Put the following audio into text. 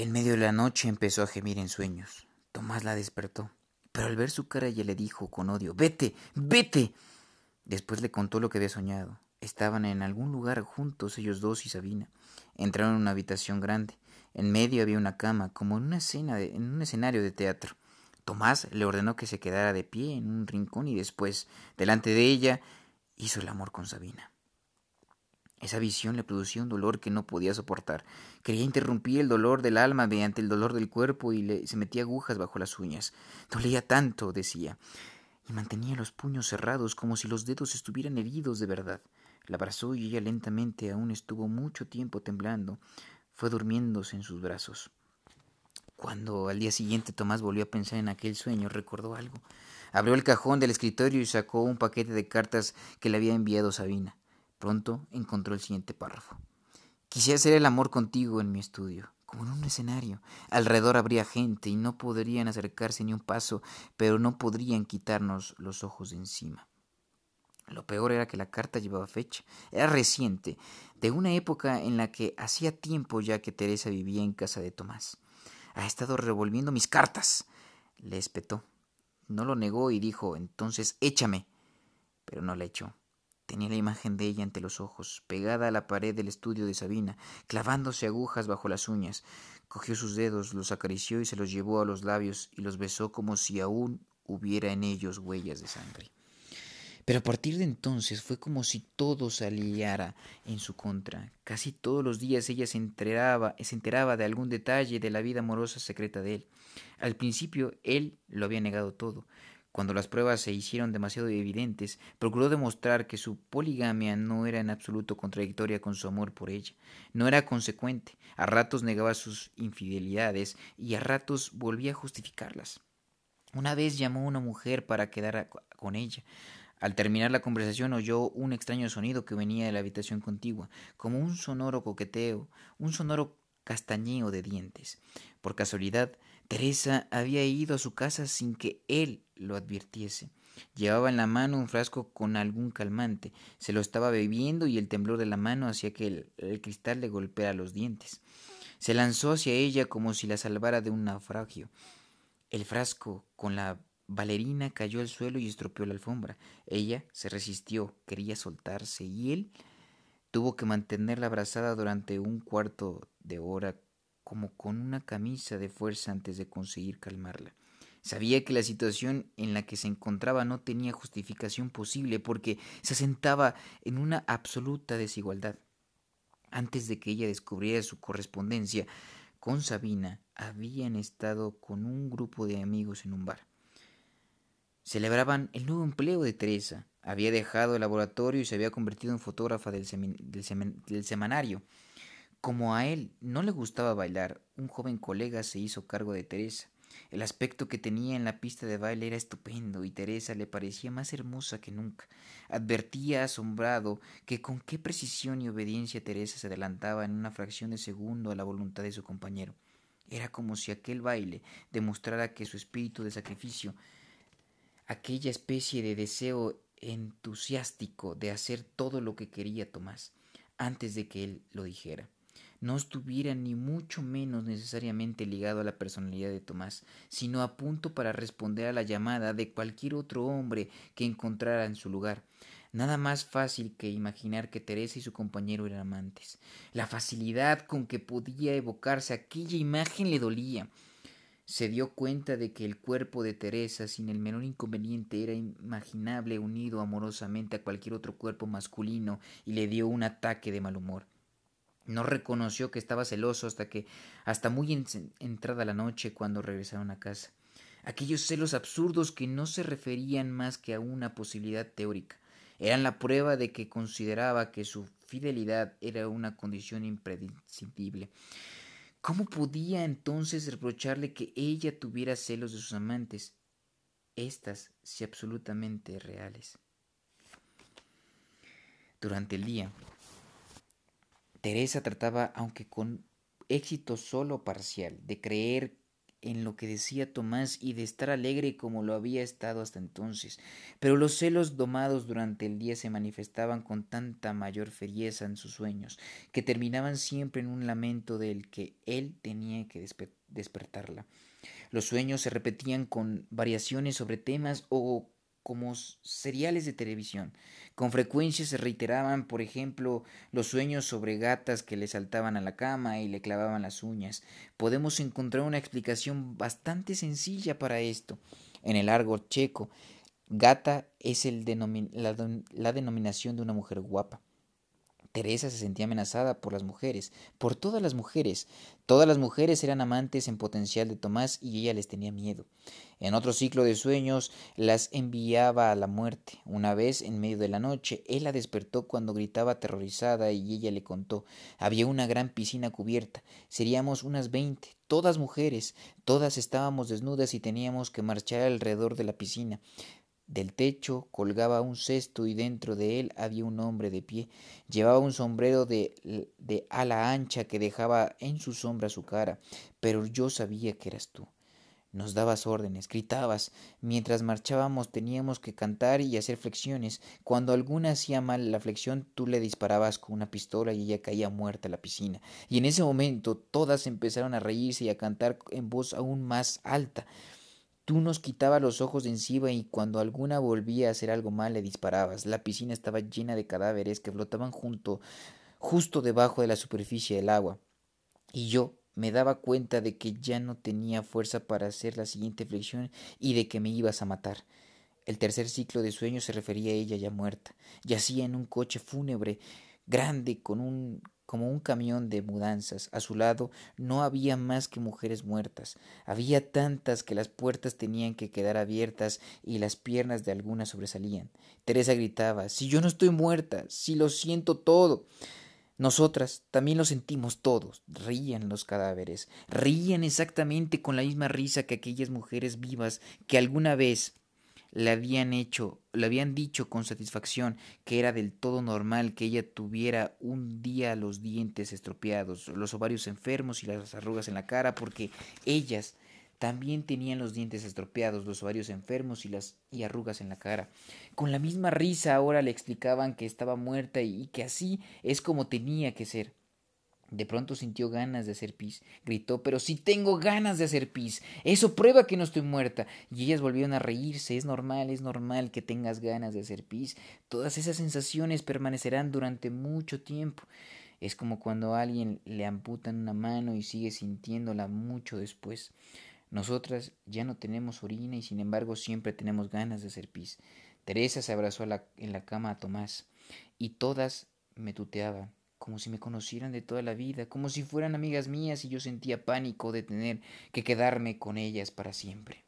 En medio de la noche empezó a gemir en sueños. Tomás la despertó, pero al ver su cara ella le dijo con odio, Vete, vete. Después le contó lo que había soñado. Estaban en algún lugar juntos ellos dos y Sabina. Entraron en una habitación grande. En medio había una cama, como en una escena en un escenario de teatro. Tomás le ordenó que se quedara de pie en un rincón y después, delante de ella, hizo el amor con Sabina. Esa visión le producía un dolor que no podía soportar. Quería interrumpir el dolor del alma mediante el dolor del cuerpo y le, se metía agujas bajo las uñas. Dolía tanto, decía, y mantenía los puños cerrados como si los dedos estuvieran heridos de verdad. La abrazó y ella lentamente aún estuvo mucho tiempo temblando. Fue durmiéndose en sus brazos. Cuando al día siguiente Tomás volvió a pensar en aquel sueño, recordó algo. Abrió el cajón del escritorio y sacó un paquete de cartas que le había enviado Sabina. Pronto encontró el siguiente párrafo. Quisiera hacer el amor contigo en mi estudio, como en un escenario. Alrededor habría gente y no podrían acercarse ni un paso, pero no podrían quitarnos los ojos de encima. Lo peor era que la carta llevaba fecha. Era reciente, de una época en la que hacía tiempo ya que Teresa vivía en casa de Tomás. Ha estado revolviendo mis cartas. Le espetó. No lo negó y dijo entonces échame. Pero no la echó. Tenía la imagen de ella ante los ojos, pegada a la pared del estudio de Sabina, clavándose agujas bajo las uñas. Cogió sus dedos, los acarició y se los llevó a los labios y los besó como si aún hubiera en ellos huellas de sangre. Pero a partir de entonces fue como si todo se aliara en su contra. Casi todos los días ella se enteraba, se enteraba de algún detalle de la vida amorosa secreta de él. Al principio él lo había negado todo, cuando las pruebas se hicieron demasiado evidentes, procuró demostrar que su poligamia no era en absoluto contradictoria con su amor por ella, no era consecuente, a ratos negaba sus infidelidades y a ratos volvía a justificarlas. Una vez llamó a una mujer para quedar con ella. Al terminar la conversación oyó un extraño sonido que venía de la habitación contigua, como un sonoro coqueteo, un sonoro castañeo de dientes. Por casualidad, Teresa había ido a su casa sin que él lo advirtiese. Llevaba en la mano un frasco con algún calmante. Se lo estaba bebiendo y el temblor de la mano hacía que el, cristal le golpeara los dientes. Se lanzó hacia ella como si la salvara de un naufragio. El frasco con la bailarina cayó al suelo y estropeó la alfombra. Ella se resistió, quería soltarse y él tuvo que mantenerla abrazada durante un cuarto de hora como con una camisa de fuerza antes de conseguir calmarla. Sabía que la situación en la que se encontraba no tenía justificación posible porque se asentaba en una absoluta desigualdad. Antes de que ella descubriera su correspondencia con Sabina, habían estado con un grupo de amigos en un bar. Celebraban el nuevo empleo de Teresa. Había dejado el laboratorio y se había convertido en fotógrafa del, del semanario. Como a él no le gustaba bailar, un joven colega se hizo cargo de Teresa. El aspecto que tenía en la pista de baile era estupendo y Teresa le parecía más hermosa que nunca. Advertía asombrado que con qué precisión y obediencia Teresa se adelantaba en una fracción de segundo a la voluntad de su compañero. Era como si aquel baile demostrara que su espíritu de sacrificio, aquella especie de deseo entusiástico de hacer todo lo que quería Tomás, antes de que él lo dijera no estuviera ni mucho menos necesariamente ligado a la personalidad de Tomás, sino a punto para responder a la llamada de cualquier otro hombre que encontrara en su lugar. Nada más fácil que imaginar que Teresa y su compañero eran amantes. La facilidad con que podía evocarse aquella imagen le dolía. Se dio cuenta de que el cuerpo de Teresa, sin el menor inconveniente, era imaginable unido amorosamente a cualquier otro cuerpo masculino y le dio un ataque de mal humor. No reconoció que estaba celoso hasta que, hasta muy entrada la noche, cuando regresaron a casa. Aquellos celos absurdos que no se referían más que a una posibilidad teórica. Eran la prueba de que consideraba que su fidelidad era una condición imprescindible. ¿Cómo podía entonces reprocharle que ella tuviera celos de sus amantes? Estas sí absolutamente reales. Durante el día, Teresa trataba, aunque con éxito solo parcial, de creer en lo que decía Tomás y de estar alegre como lo había estado hasta entonces, pero los celos domados durante el día se manifestaban con tanta mayor ferieza en sus sueños, que terminaban siempre en un lamento del que él tenía que despertarla. Los sueños se repetían con variaciones sobre temas o como seriales de televisión. Con frecuencia se reiteraban, por ejemplo, los sueños sobre gatas que le saltaban a la cama y le clavaban las uñas. Podemos encontrar una explicación bastante sencilla para esto. En el árbol checo, gata es la denominación de una mujer guapa. Teresa se sentía amenazada por las mujeres, por todas las mujeres. Todas las mujeres eran amantes en potencial de Tomás y ella les tenía miedo. En otro ciclo de sueños las enviaba a la muerte. Una vez, en medio de la noche, él la despertó cuando gritaba aterrorizada y ella le contó. Había una gran piscina cubierta. Seríamos unas veinte, todas mujeres. Todas estábamos desnudas y teníamos que marchar alrededor de la piscina. Del techo colgaba un cesto y dentro de él había un hombre de pie. Llevaba un sombrero de, de ala ancha que dejaba en su sombra su cara, pero yo sabía que eras tú. Nos dabas órdenes, gritabas. Mientras marchábamos teníamos que cantar y hacer flexiones. Cuando alguna hacía mal la flexión, tú le disparabas con una pistola y ella caía muerta a la piscina. Y en ese momento todas empezaron a reírse y a cantar en voz aún más alta. Tú nos quitabas los ojos de encima y cuando alguna volvía a hacer algo mal le disparabas. La piscina estaba llena de cadáveres que flotaban junto, justo debajo de la superficie del agua. Y yo me daba cuenta de que ya no tenía fuerza para hacer la siguiente flexión y de que me ibas a matar. El tercer ciclo de sueños se refería a ella ya muerta. Yacía en un coche fúnebre grande con un como un camión de mudanzas. A su lado no había más que mujeres muertas. Había tantas que las puertas tenían que quedar abiertas y las piernas de algunas sobresalían. Teresa gritaba Si yo no estoy muerta, si lo siento todo. Nosotras también lo sentimos todos. Rían los cadáveres. Rían exactamente con la misma risa que aquellas mujeres vivas que alguna vez le habían hecho, le habían dicho con satisfacción que era del todo normal que ella tuviera un día los dientes estropeados, los ovarios enfermos y las arrugas en la cara, porque ellas también tenían los dientes estropeados, los ovarios enfermos y las y arrugas en la cara. Con la misma risa ahora le explicaban que estaba muerta y que así es como tenía que ser. De pronto sintió ganas de hacer pis. Gritó, pero si tengo ganas de hacer pis. Eso prueba que no estoy muerta. Y ellas volvieron a reírse. Es normal, es normal que tengas ganas de hacer pis. Todas esas sensaciones permanecerán durante mucho tiempo. Es como cuando a alguien le amputan una mano y sigue sintiéndola mucho después. Nosotras ya no tenemos orina y sin embargo siempre tenemos ganas de hacer pis. Teresa se abrazó en la cama a Tomás y todas me tuteaban como si me conocieran de toda la vida, como si fueran amigas mías y yo sentía pánico de tener que quedarme con ellas para siempre.